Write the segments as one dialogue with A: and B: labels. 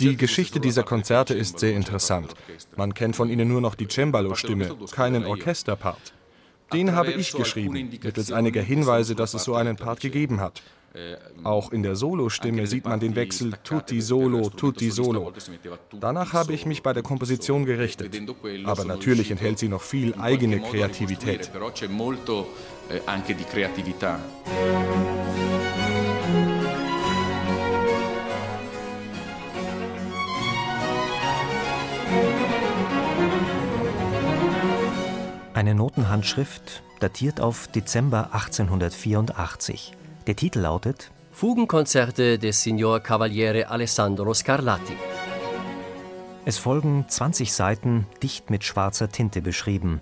A: Die Geschichte dieser Konzerte ist sehr interessant. Man kennt von ihnen nur noch die Cembalo-Stimme, keinen Orchesterpart. Den habe ich geschrieben, mittels einiger Hinweise, dass es so einen Part gegeben hat. Auch in der Solostimme sieht man den Wechsel tutti solo, tutti solo. Danach habe ich mich bei der Komposition gerichtet. Aber natürlich enthält sie noch viel eigene Kreativität.
B: Eine Notenhandschrift datiert auf Dezember 1884. Der Titel lautet
C: Fugenkonzerte des Signor Cavaliere Alessandro Scarlatti.
B: Es folgen 20 Seiten dicht mit schwarzer Tinte beschrieben.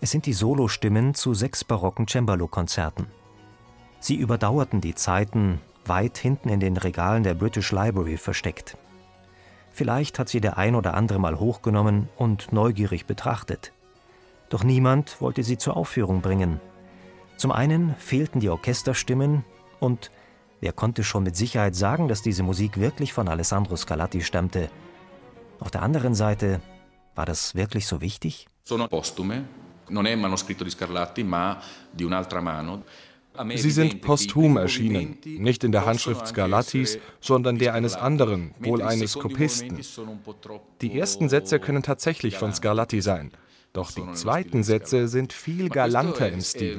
B: Es sind die Solostimmen zu sechs barocken Cembalo-Konzerten. Sie überdauerten die Zeiten weit hinten in den Regalen der British Library versteckt. Vielleicht hat sie der ein oder andere mal hochgenommen und neugierig betrachtet. Doch niemand wollte sie zur Aufführung bringen. Zum einen fehlten die Orchesterstimmen und wer konnte schon mit Sicherheit sagen, dass diese Musik wirklich von Alessandro Scarlatti stammte? Auf der anderen Seite, war das wirklich so wichtig?
A: Sie sind posthum erschienen, nicht in der Handschrift Scarlattis, sondern der eines anderen, wohl eines Kopisten. Die ersten Sätze können tatsächlich von Scarlatti sein. Doch die zweiten Sätze sind viel galanter im Stil.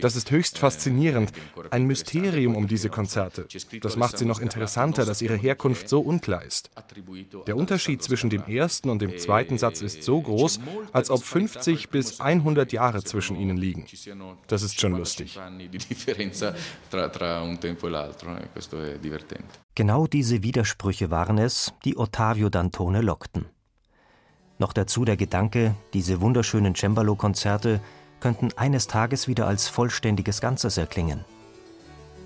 A: Das ist höchst faszinierend, ein Mysterium um diese Konzerte. Das macht sie noch interessanter, dass ihre Herkunft so unklar ist. Der Unterschied zwischen dem ersten und dem zweiten Satz ist so groß, als ob 50 bis 100 Jahre zwischen ihnen liegen. Das ist schon lustig.
B: Genau diese Widersprüche waren es, die Ottavio Dantone lockten. Noch dazu der Gedanke, diese wunderschönen Cembalo-Konzerte könnten eines Tages wieder als vollständiges Ganzes erklingen.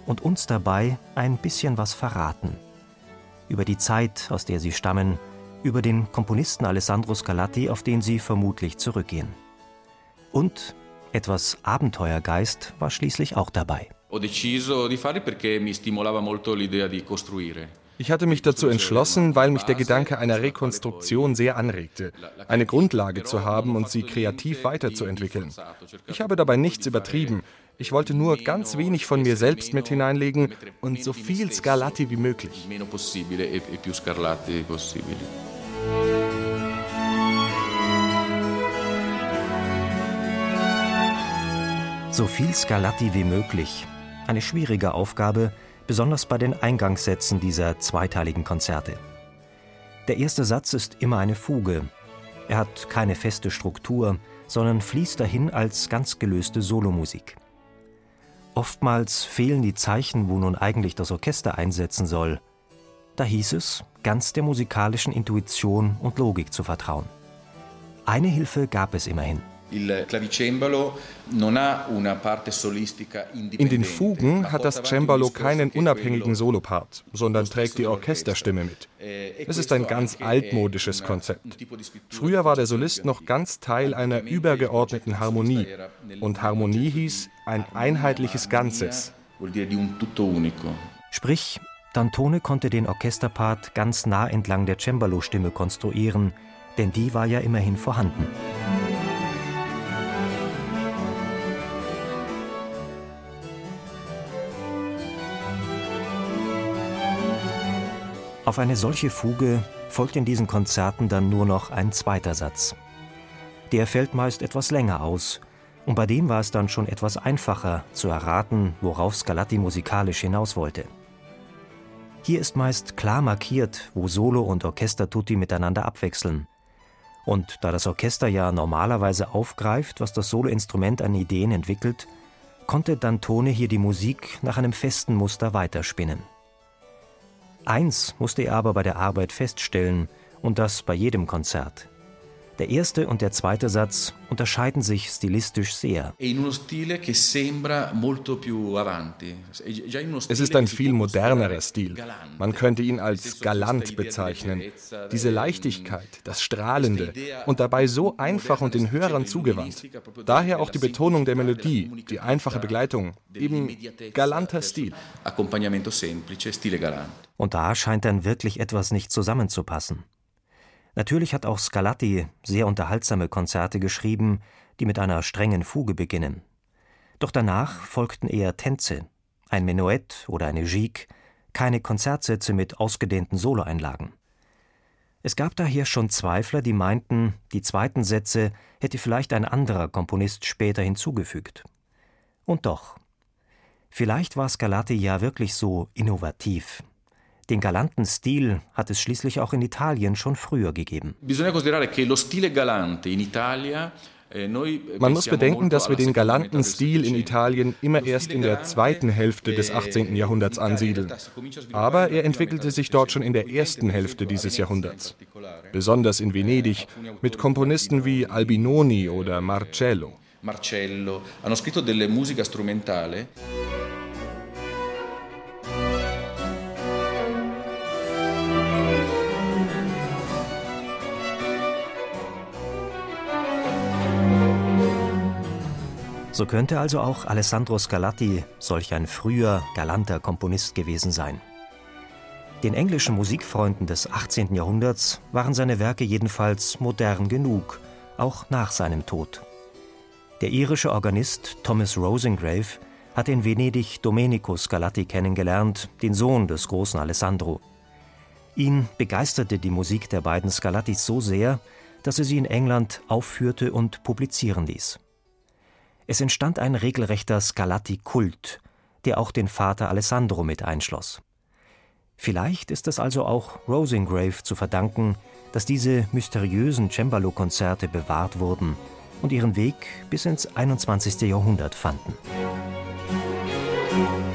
B: Und uns dabei ein bisschen was verraten. Über die Zeit, aus der sie stammen, über den Komponisten Alessandro Scarlatti, auf den sie vermutlich zurückgehen. Und etwas Abenteuergeist war schließlich auch dabei.
A: Ich hatte mich dazu entschlossen, weil mich der Gedanke einer Rekonstruktion sehr anregte, eine Grundlage zu haben und sie kreativ weiterzuentwickeln. Ich habe dabei nichts übertrieben. Ich wollte nur ganz wenig von mir selbst mit hineinlegen und so viel Scarlatti wie möglich.
B: So viel Scarlatti wie möglich. Eine schwierige Aufgabe, besonders bei den Eingangssätzen dieser zweiteiligen Konzerte. Der erste Satz ist immer eine Fuge. Er hat keine feste Struktur, sondern fließt dahin als ganz gelöste Solomusik. Oftmals fehlen die Zeichen, wo nun eigentlich das Orchester einsetzen soll. Da hieß es, ganz der musikalischen Intuition und Logik zu vertrauen. Eine Hilfe gab es immerhin.
A: In den Fugen hat das Cembalo keinen unabhängigen Solopart, sondern trägt die Orchesterstimme mit. Es ist ein ganz altmodisches Konzept. Früher war der Solist noch ganz Teil einer übergeordneten Harmonie und Harmonie hieß ein einheitliches Ganzes.
B: Sprich, Dantone konnte den Orchesterpart ganz nah entlang der Cembalo-Stimme konstruieren, denn die war ja immerhin vorhanden. Auf eine solche Fuge folgt in diesen Konzerten dann nur noch ein zweiter Satz. Der fällt meist etwas länger aus, und bei dem war es dann schon etwas einfacher zu erraten, worauf Scarlatti musikalisch hinaus wollte. Hier ist meist klar markiert, wo Solo und Orchestertutti miteinander abwechseln. Und da das Orchester ja normalerweise aufgreift, was das Soloinstrument an Ideen entwickelt, konnte Dantone hier die Musik nach einem festen Muster weiterspinnen. Eins musste er aber bei der Arbeit feststellen, und das bei jedem Konzert. Der erste und der zweite Satz unterscheiden sich stilistisch sehr.
A: Es ist ein viel modernerer Stil. Man könnte ihn als galant bezeichnen. Diese Leichtigkeit, das Strahlende und dabei so einfach und den Hörern zugewandt. Daher auch die Betonung der Melodie, die einfache Begleitung, eben galanter Stil.
B: Und da scheint dann wirklich etwas nicht zusammenzupassen. Natürlich hat auch Scarlatti sehr unterhaltsame Konzerte geschrieben, die mit einer strengen Fuge beginnen. Doch danach folgten eher Tänze, ein Menuett oder eine Gigue, keine Konzertsätze mit ausgedehnten Soloeinlagen. Es gab daher schon Zweifler, die meinten, die zweiten Sätze hätte vielleicht ein anderer Komponist später hinzugefügt. Und doch. Vielleicht war Scarlatti ja wirklich so innovativ, den galanten Stil hat es schließlich auch in Italien schon früher gegeben.
A: Eh, Man muss bedenken, dass wir den galanten Stil in Italien immer erst in der zweiten Hälfte des 18. Jahrhunderts ansiedeln. Aber er entwickelte sich dort schon in der ersten Hälfte dieses Jahrhunderts. Besonders in Venedig mit Komponisten wie Albinoni oder Marcello. Marcello hanno scritto delle musica strumentale.
B: So könnte also auch Alessandro Scarlatti solch ein früher, galanter Komponist gewesen sein. Den englischen Musikfreunden des 18. Jahrhunderts waren seine Werke jedenfalls modern genug, auch nach seinem Tod. Der irische Organist Thomas Rosengrave hat in Venedig Domenico Scarlatti kennengelernt, den Sohn des großen Alessandro. Ihn begeisterte die Musik der beiden Scarlattis so sehr, dass er sie in England aufführte und publizieren ließ. Es entstand ein regelrechter Scarlatti-Kult, der auch den Vater Alessandro mit einschloss. Vielleicht ist es also auch Rosingrave zu verdanken, dass diese mysteriösen Cembalo-Konzerte bewahrt wurden und ihren Weg bis ins 21. Jahrhundert fanden. Musik